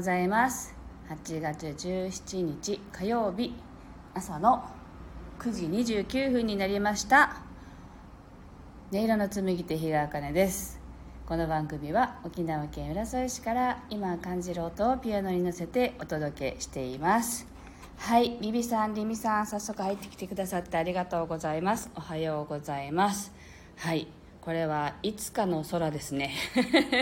ございます。8月17日火曜日朝の9時29分になりました。音色の紡手日川茜です。この番組は沖縄県浦添市から今感じる音をピアノに乗せてお届けしています。はいビビさんリミさん早速入ってきてくださってありがとうございます。おはようございます。はいこれはいつかの空ですね。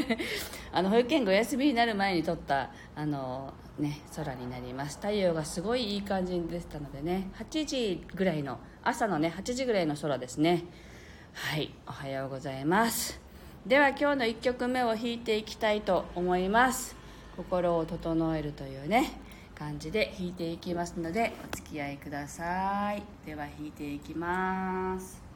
あの保育園がお休みになる前に撮ったあの、ね、空になります太陽がすごいいい感じでしたのでね。8時ぐらいの朝のね8時ぐらいの空ですね。はいおはようございます。では今日の1曲目を弾いていきたいと思います。心を整えるというね感じで弾いていきますのでお付き合いください。では弾いていきます。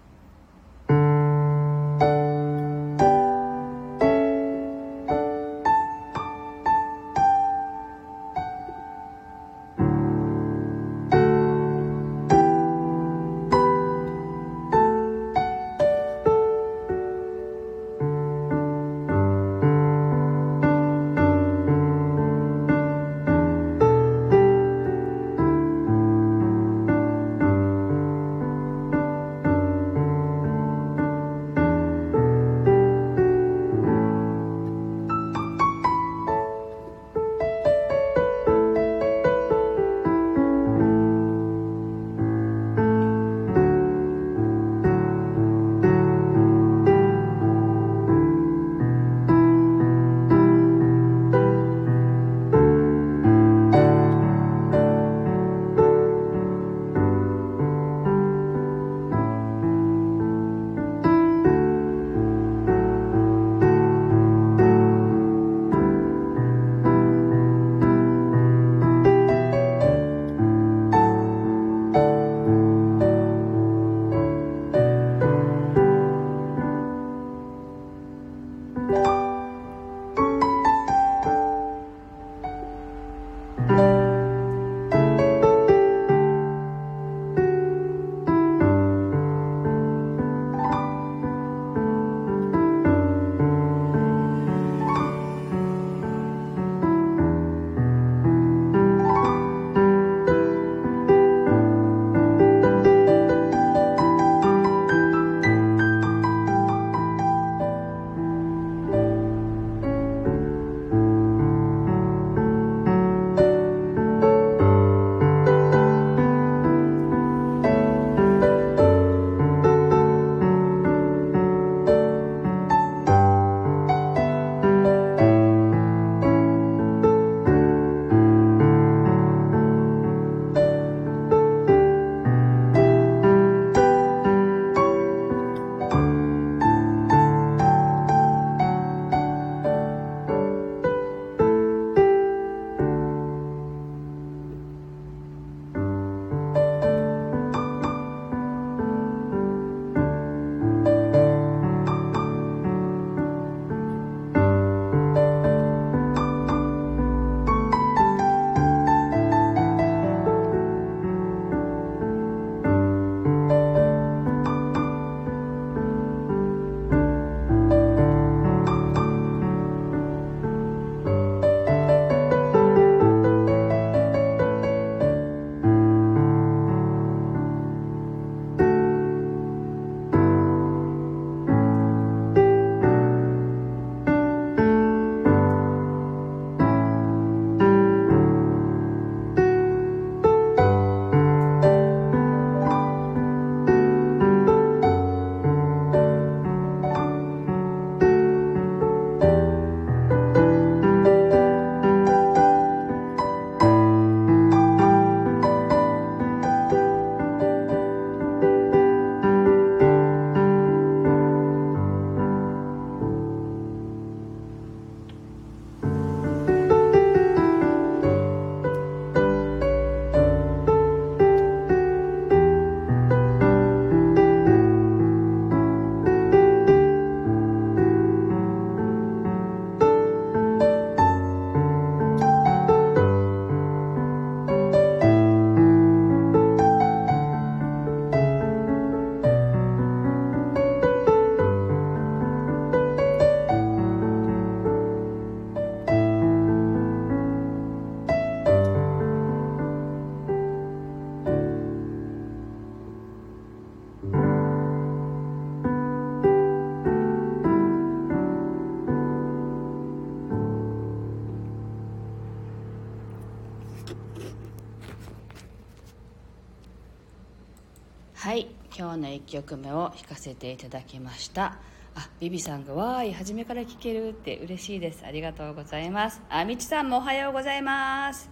はい今日の1曲目を弾かせていただきました。あビビさんが「わーい初めから聴ける」って嬉しいです。ありがとうございますあみちさんもおはようございます。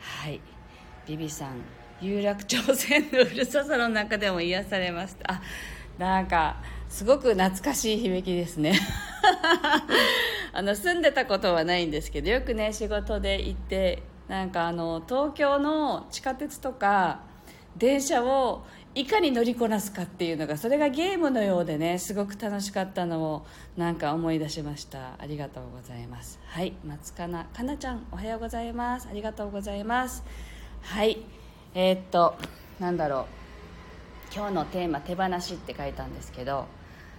はいビビさん有楽町線のうるささの中でも癒されました。あなんかすごく懐かしい響きですね。あの住んでたことはないんですけどよくね仕事で行ってなんかあの東京の地下鉄とか電車をいかに乗りこなすかっていうのがそれがゲームのようでねすごく楽しかったのをなんか思い出しました。ありがとうございます。はい松かな。かなちゃんおはようございます。ありがとうございます。はいえー、っとなんだろう。今日のテーマ「手放し」って書いたんですけど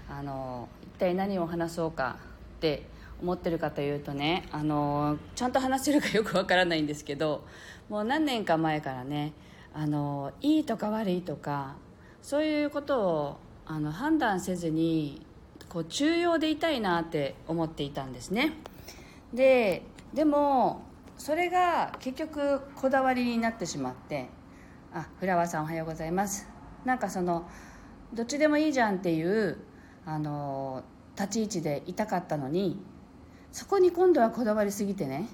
あの一体何を話そうかって思ってるかというとねあのちゃんと話せるかよくわからないんですけどもう何年か前からねあのいいとか悪いとかそういうことをあの判断せずにこう中庸でいたいなって思っていたんですね。ででもそれが結局こだわりになってしまってあフラワーさんおはようございます。なんかそのどっちでもいいじゃんっていうあの立ち位置でいたかったのにそこに今度はこだわりすぎてね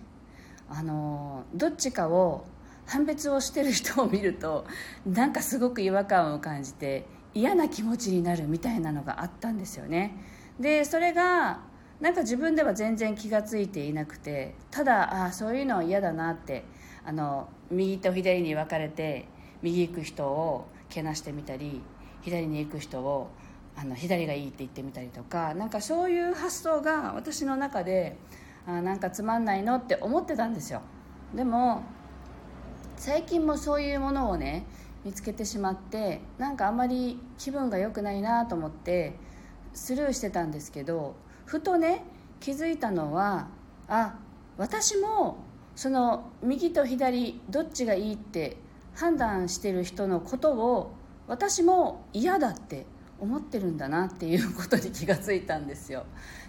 あのどっちかを判別をしてる人を見るとなんかすごく違和感を感じて嫌な気持ちになるみたいなのがあったんですよね。でそれがなんか自分では全然気が付いていなくてただあそういうのは嫌だなってあの右と左に分かれて右行く人をけなしてみたり左に行く人をあの左がいいって言ってみたりとかなんかそういう発想が私の中であなんかつまんないのって思ってたんですよ。でも最近もそういうものをね見つけてしまってなんかあんまり気分が良くないなと思ってスルーしてたんですけどふとね気づいたのはあ私もその右と左どっちがいいって判断してる人のことを私も嫌だって思ってるんだなっていうことに気がついたんですよ。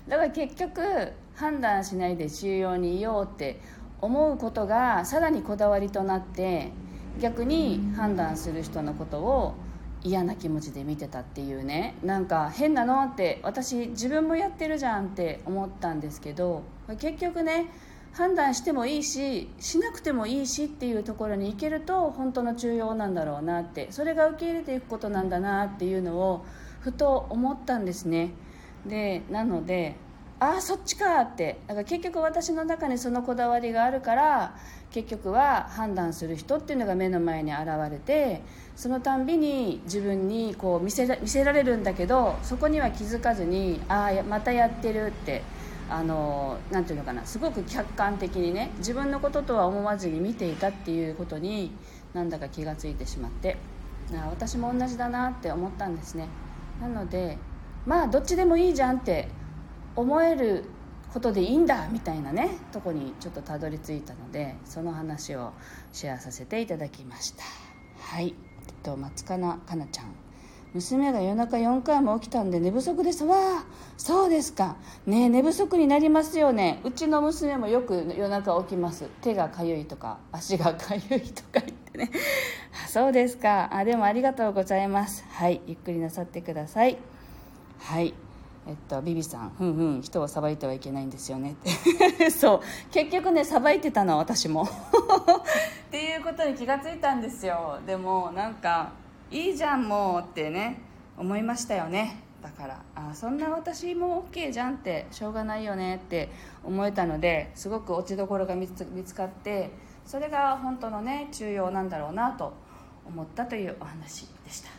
だから結局判断しないで収容にいようって思うことがさらにこだわりとなって逆に判断する人のことを嫌な気持ちで見てたっていうね。なんか変なのって私自分もやってるじゃんって思ったんですけど結局ね判断してもいいししなくてもいいしっていうところに行けると本当の中庸なんだろうなってそれが受け入れていくことなんだなっていうのをふと思ったんですね。でなのでああそっちかって。だから結局私の中にそのこだわりがあるから結局は判断する人っていうのが目の前に現れてそのたんびに自分にこう見せら見せられるんだけどそこには気づかずにああまたやってるってあのなていうのかなすごく客観的にね自分のこととは思わずに見ていたっていうことになんだか気が付いてしまって私も同じだなって思ったんですね。なのでまあどっちでもいいじゃんって思えることでいいんだみたいなねとこにちょっとたどり着いたのでその話をシェアさせていただきました。はい、えっと、松かなかなちゃん。娘が夜中4回も起きたんで寝不足ですわ。あそうですか。ね寝不足になりますよね。うちの娘もよく夜中起きます。手がかゆいとか足がかゆいとか言ってね。そうですか。あでもありがとうございます。はい。ゆっくりなさってください。はい。えっと、ビビさん、ふんふん、人をさばいてはいけないんですよねって。そう。結局ね、さばいてたの、私も。っていうことに気がついたんですよ。でも、なんか、いいじゃん、もうってね、思いましたよね。だから、あ、そんな私も OK じゃんって、しょうがないよねって思えたので、すごく落ちどころが見つかって、それが本当のね、中庸なんだろうなと思ったというお話でした。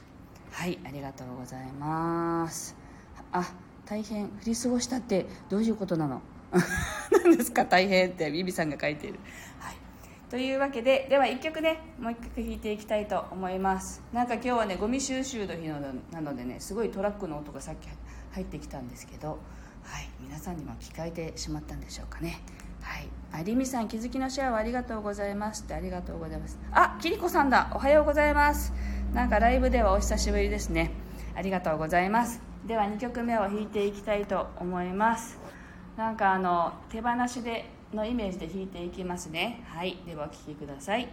はい、ありがとうございます。あ大変降り過ごしたってどういうことなの？何ですか？大変ってビビさんが書いている、はい、というわけででは1曲ねもう1曲弾いていきたいと思います。なんか今日はねゴミ収集の日なのでねすごいトラックの音がさっき入ってきたんですけどはい。皆さんにも聞かれてしまったんでしょうかね。はい。ありみさん気づきのシェアをありがとうございますってありがとうございます。あきりこさんだ。おはようございます。なんかライブではお久しぶりですね。ありがとうございます。では2曲目を弾いていきたいと思います。なんかあの手放しでのイメージで弾いていきますね。はい。ではお聴きください。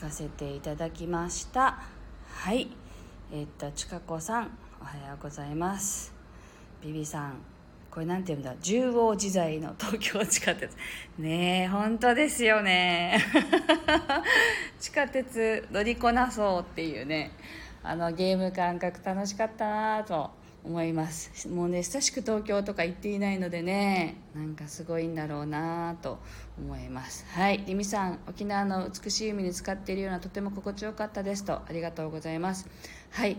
弾かせていただきました。はい。えー、っとちかこさんおはようございます。ビビさんこれなんていうんだ？縦横自在の東京地下鉄。ねえ本当ですよね。地下鉄乗りこなそうっていうね。あのゲーム感覚楽しかったなと。思います。もうね久しく東京とか行っていないのでねなんかすごいんだろうなと思います。はい。りみさん沖縄の美しい海に使っているようなとても心地よかったですと。ありがとうございます。はい。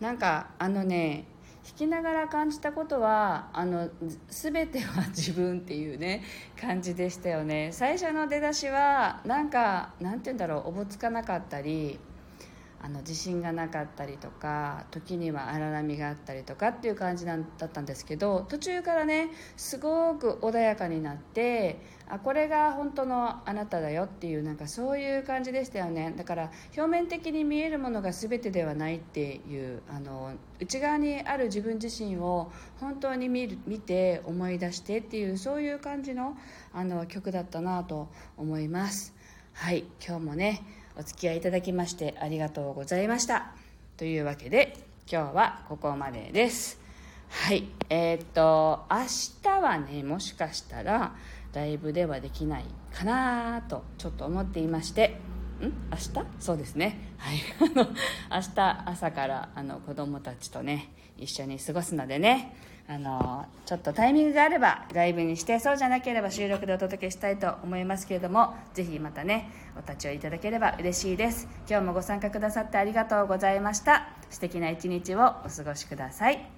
なんかあのね弾きながら感じたことはあの全ては自分っていうね感じでしたよね。最初の出だしはなんかなんて言うんだろうおぼつかなかったりあの自信がなかったりとか時には荒波があったりとかっていう感じだったんですけど途中からねすごく穏やかになってあこれが本当のあなただよっていうなんかそういう感じでしたよね。だから表面的に見えるものが全てではないっていうあの内側にある自分自身を本当に見る見て思い出してっていうそういう感じのあの曲だったなと思います。はい今日もねお付き合いいただきましてありがとうございました。というわけで、今日はここまでです。はい。えー、っと、明日はね、もしかしたら、ライブではできないかなと、ちょっと思っていまして、ん？明日？そうですね。はい。明日朝から、あの、子供たちとね、一緒に過ごすのでね、あのちょっとタイミングがあればライブにしてそうじゃなければ収録でお届けしたいと思いますけれどもぜひまたねお立ち寄りいただければ嬉しいです。今日もご参加くださってありがとうございました。素敵な一日をお過ごしください。